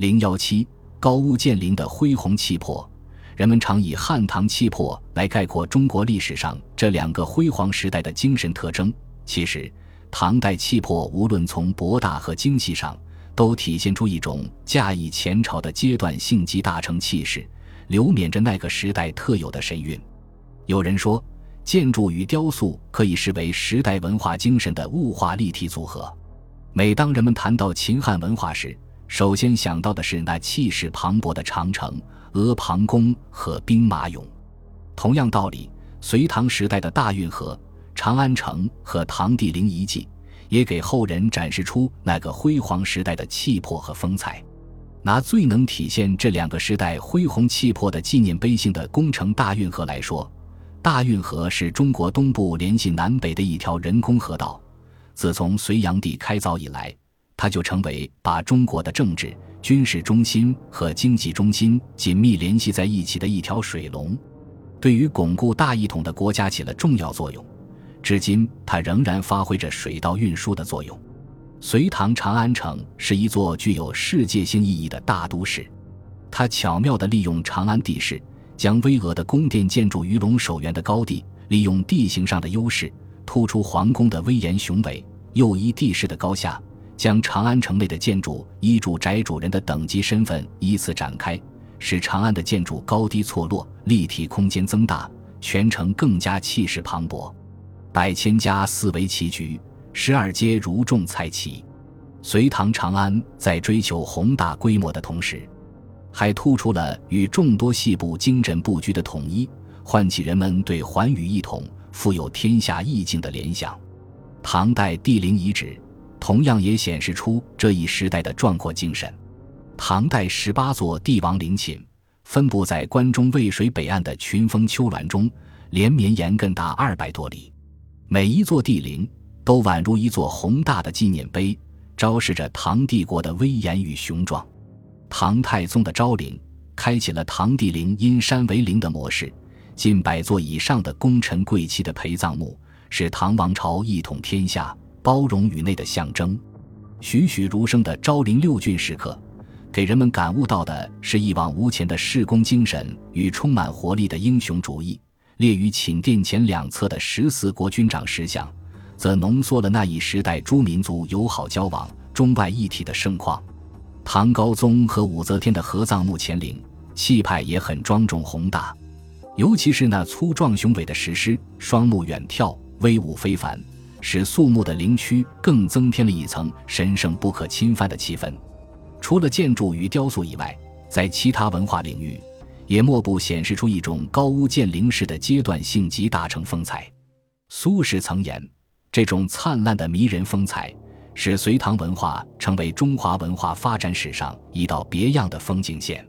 零幺七高屋建瓴的恢宏气魄，人们常以汉唐气魄来概括中国历史上这两个辉煌时代的精神特征。其实，唐代气魄无论从博大和精细上，都体现出一种驾驭前朝的阶段性集大成气势，流缅着那个时代特有的神韵。有人说，建筑与雕塑可以视为时代文化精神的物化立体组合。每当人们谈到秦汉文化时，首先想到的是那气势磅礴的长城、阿房宫和兵马俑。同样道理，隋唐时代的大运河、长安城和唐帝陵遗迹，也给后人展示出那个辉煌时代的气魄和风采。拿最能体现这两个时代恢宏气魄的纪念碑性的工程大运河来说。大运河是中国东部联系南北的一条人工河道。自从隋炀帝开凿以来，它就成为把中国的政治、军事中心和经济中心紧密联系在一起的一条水龙，对于巩固大一统的国家起了重要作用。至今，它仍然发挥着水道运输的作用。隋唐长安城是一座具有世界性意义的大都市，它巧妙地利用长安地势。将巍峨的宫殿建筑鱼龙首原的高地，利用地形上的优势，突出皇宫的威严雄伟；又依地势的高下，将长安城内的建筑依住宅主人的等级身份依次展开，使长安的建筑高低错落，立体空间增大，全城更加气势磅礴。百千家四围棋局，十二街如众彩旗。隋唐长安在追求宏大规模的同时。还突出了与众多细部精准布局的统一，唤起人们对寰宇一统、富有天下意境的联想。唐代帝陵遗址同样也显示出这一时代的壮阔精神。唐代十八座帝王陵寝分布在关中渭水北岸的群峰丘峦中，连绵延亘达二百多里。每一座帝陵都宛如一座宏大的纪念碑，昭示着唐帝国的威严与雄壮。唐太宗的昭陵开启了唐帝陵因山为陵的模式，近百座以上的功臣贵戚的陪葬墓，是唐王朝一统天下、包容与内的象征。栩栩如生的昭陵六骏时刻，给人们感悟到的是一往无前的事功精神与充满活力的英雄主义。列于寝殿前两侧的十四国军长石像，则浓缩了那一时代诸民族友好交往、中外一体的盛况。唐高宗和武则天的合葬墓前陵，气派也很庄重宏大，尤其是那粗壮雄伟的石狮，双目远眺，威武非凡，使肃穆的陵区更增添了一层神圣不可侵犯的气氛。除了建筑与雕塑以外，在其他文化领域，也莫不显示出一种高屋建瓴式的阶段性集大成风采。苏轼曾言：“这种灿烂的迷人风采。”使隋唐文化成为中华文化发展史上一道别样的风景线。